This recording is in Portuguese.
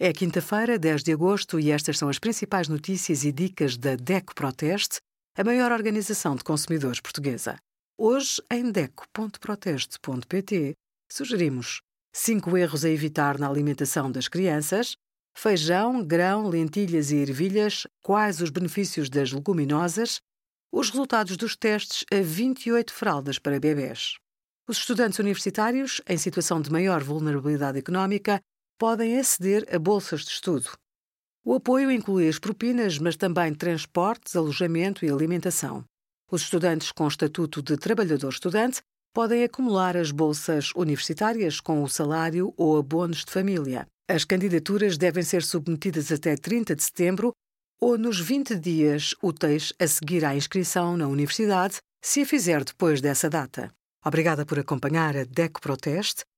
É quinta-feira, 10 de agosto, e estas são as principais notícias e dicas da DECO Proteste, a maior organização de consumidores portuguesa. Hoje, em DECO.proteste.pt, sugerimos 5 erros a evitar na alimentação das crianças, feijão, grão, lentilhas e ervilhas, quais os benefícios das leguminosas, os resultados dos testes a 28 fraldas para bebés. Os estudantes universitários, em situação de maior vulnerabilidade económica, podem aceder a bolsas de estudo. O apoio inclui as propinas, mas também transportes, alojamento e alimentação. Os estudantes com estatuto de trabalhador-estudante podem acumular as bolsas universitárias com o salário ou abonos de família. As candidaturas devem ser submetidas até 30 de setembro ou nos 20 dias úteis a seguir à inscrição na universidade, se a fizer depois dessa data. Obrigada por acompanhar a DECO Proteste,